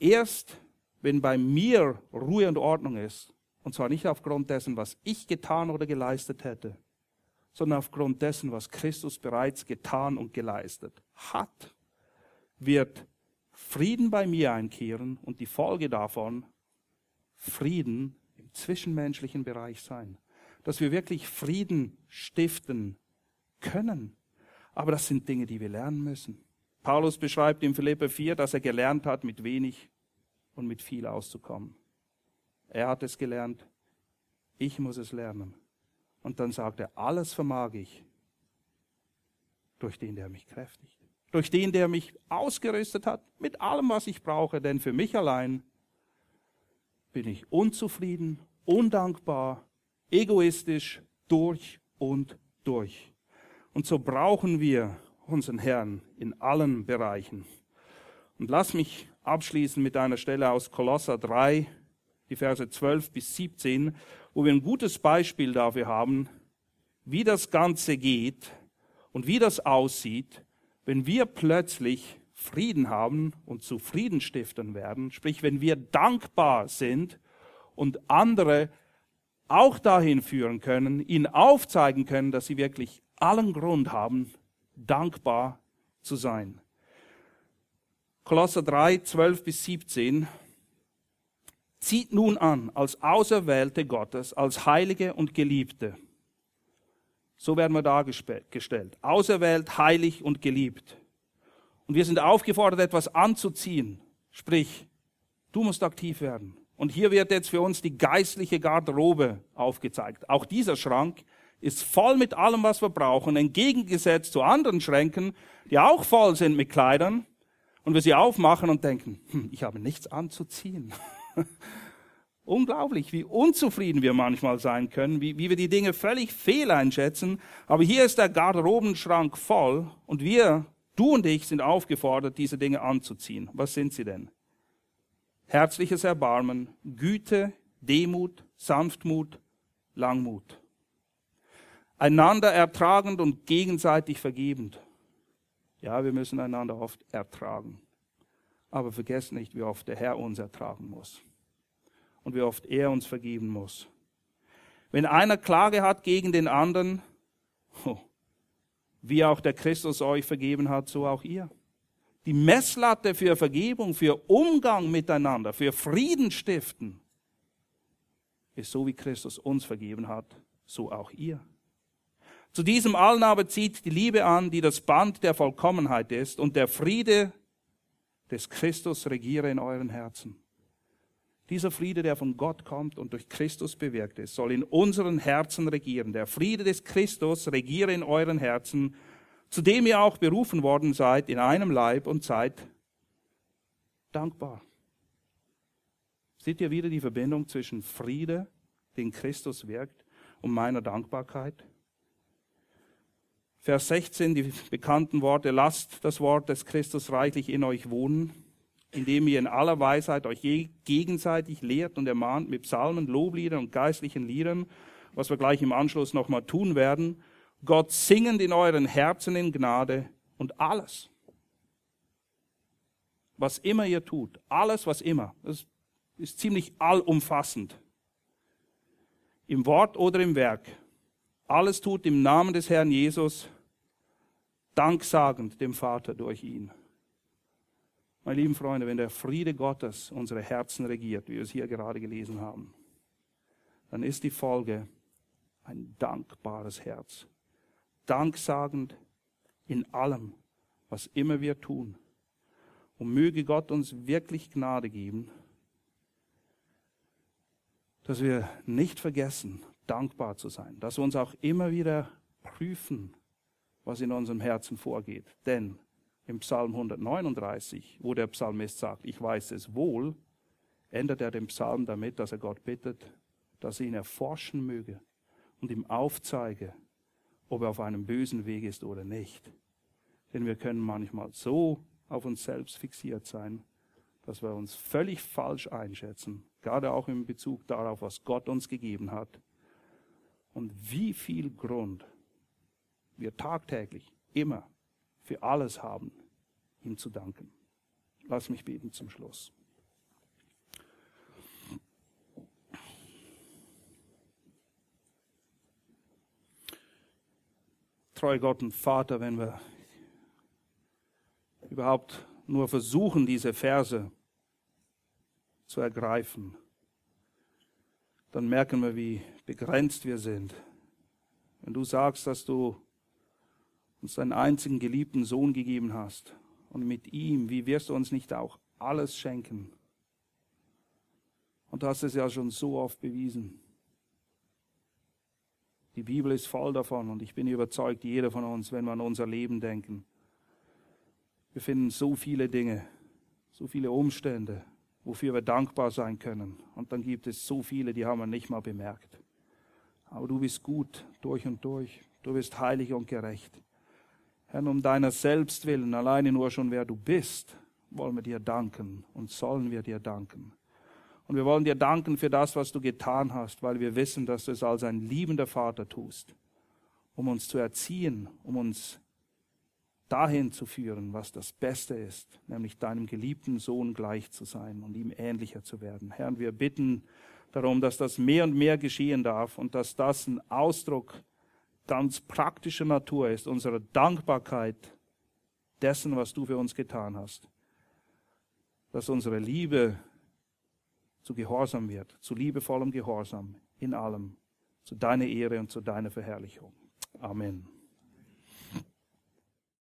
Erst wenn bei mir Ruhe und Ordnung ist, und zwar nicht aufgrund dessen, was ich getan oder geleistet hätte, sondern aufgrund dessen, was Christus bereits getan und geleistet hat, wird Frieden bei mir einkehren und die Folge davon Frieden im zwischenmenschlichen Bereich sein. Dass wir wirklich Frieden stiften können. Aber das sind Dinge, die wir lernen müssen. Paulus beschreibt in Philippe 4, dass er gelernt hat, mit wenig und mit viel auszukommen. Er hat es gelernt, ich muss es lernen. Und dann sagt er, alles vermag ich durch den, der mich kräftigt. Durch den, der mich ausgerüstet hat mit allem, was ich brauche. Denn für mich allein bin ich unzufrieden, undankbar, egoistisch durch und durch. Und so brauchen wir unseren Herrn in allen Bereichen. Und lass mich abschließen mit einer Stelle aus Kolosser 3, die Verse 12 bis 17, wo wir ein gutes Beispiel dafür haben, wie das Ganze geht und wie das aussieht, wenn wir plötzlich Frieden haben und zu Friedenstiftern werden, sprich wenn wir dankbar sind und andere auch dahin führen können, ihnen aufzeigen können, dass sie wirklich allen Grund haben, dankbar zu sein. Kolosser 3, 12 bis 17 Zieht nun an als Auserwählte Gottes, als Heilige und Geliebte. So werden wir dargestellt. Auserwählt, heilig und geliebt. Und wir sind aufgefordert, etwas anzuziehen. Sprich, du musst aktiv werden. Und hier wird jetzt für uns die geistliche Garderobe aufgezeigt. Auch dieser Schrank ist voll mit allem, was wir brauchen, entgegengesetzt zu anderen Schränken, die auch voll sind mit Kleidern. Und wir sie aufmachen und denken, hm, ich habe nichts anzuziehen. *laughs* Unglaublich, wie unzufrieden wir manchmal sein können, wie, wie wir die Dinge völlig fehl einschätzen. Aber hier ist der Garderobenschrank voll und wir, du und ich, sind aufgefordert, diese Dinge anzuziehen. Was sind sie denn? Herzliches Erbarmen, Güte, Demut, Sanftmut, Langmut. Einander ertragend und gegenseitig vergebend. Ja, wir müssen einander oft ertragen. Aber vergesst nicht, wie oft der Herr uns ertragen muss und wie oft er uns vergeben muss. Wenn einer Klage hat gegen den anderen, wie auch der Christus euch vergeben hat, so auch ihr. Die Messlatte für Vergebung, für Umgang miteinander, für Frieden stiften, ist so wie Christus uns vergeben hat, so auch ihr. Zu diesem allen aber zieht die Liebe an, die das Band der Vollkommenheit ist, und der Friede des Christus regiere in euren Herzen. Dieser Friede, der von Gott kommt und durch Christus bewirkt ist, soll in unseren Herzen regieren. Der Friede des Christus regiere in euren Herzen, zu dem ihr auch berufen worden seid in einem Leib und seid dankbar. Seht ihr wieder die Verbindung zwischen Friede, den Christus wirkt, und meiner Dankbarkeit? Vers 16, die bekannten Worte, lasst das Wort des Christus reichlich in euch wohnen, indem ihr in aller Weisheit euch gegenseitig lehrt und ermahnt mit Psalmen, Lobliedern und geistlichen Liedern, was wir gleich im Anschluss nochmal tun werden, Gott singend in euren Herzen in Gnade und alles, was immer ihr tut, alles, was immer, das ist ziemlich allumfassend, im Wort oder im Werk, alles tut im Namen des Herrn Jesus, danksagend dem Vater durch ihn. Meine lieben Freunde, wenn der Friede Gottes unsere Herzen regiert, wie wir es hier gerade gelesen haben, dann ist die Folge ein dankbares Herz. Danksagend in allem, was immer wir tun. Und möge Gott uns wirklich Gnade geben, dass wir nicht vergessen, dankbar zu sein, dass wir uns auch immer wieder prüfen, was in unserem Herzen vorgeht. Denn im Psalm 139, wo der Psalmist sagt, ich weiß es wohl, ändert er den Psalm damit, dass er Gott bittet, dass er ihn erforschen möge und ihm aufzeige, ob er auf einem bösen Weg ist oder nicht. Denn wir können manchmal so auf uns selbst fixiert sein, dass wir uns völlig falsch einschätzen, gerade auch in Bezug darauf, was Gott uns gegeben hat und wie viel Grund wir tagtäglich immer für alles haben, ihm zu danken. Lass mich beten zum Schluss. Treu Gott und Vater, wenn wir überhaupt nur versuchen, diese Verse zu ergreifen, dann merken wir, wie begrenzt wir sind. Wenn du sagst, dass du uns deinen einzigen geliebten Sohn gegeben hast und mit ihm, wie wirst du uns nicht auch alles schenken? Und du hast es ja schon so oft bewiesen. Die Bibel ist voll davon und ich bin überzeugt, jeder von uns, wenn wir an unser Leben denken, wir finden so viele Dinge, so viele Umstände, wofür wir dankbar sein können. Und dann gibt es so viele, die haben wir nicht mal bemerkt. Aber du bist gut durch und durch. Du bist heilig und gerecht. Herr, um deiner selbst willen, alleine nur schon wer du bist, wollen wir dir danken und sollen wir dir danken. Und wir wollen dir danken für das, was du getan hast, weil wir wissen, dass du es als ein liebender Vater tust, um uns zu erziehen, um uns dahin zu führen, was das Beste ist, nämlich deinem geliebten Sohn gleich zu sein und ihm ähnlicher zu werden. Herr, wir bitten darum, dass das mehr und mehr geschehen darf und dass das ein Ausdruck ganz praktischer Natur ist, unserer Dankbarkeit dessen, was du für uns getan hast. Dass unsere Liebe zu Gehorsam wird, zu liebevollem Gehorsam in allem, zu deiner Ehre und zu deiner Verherrlichung. Amen.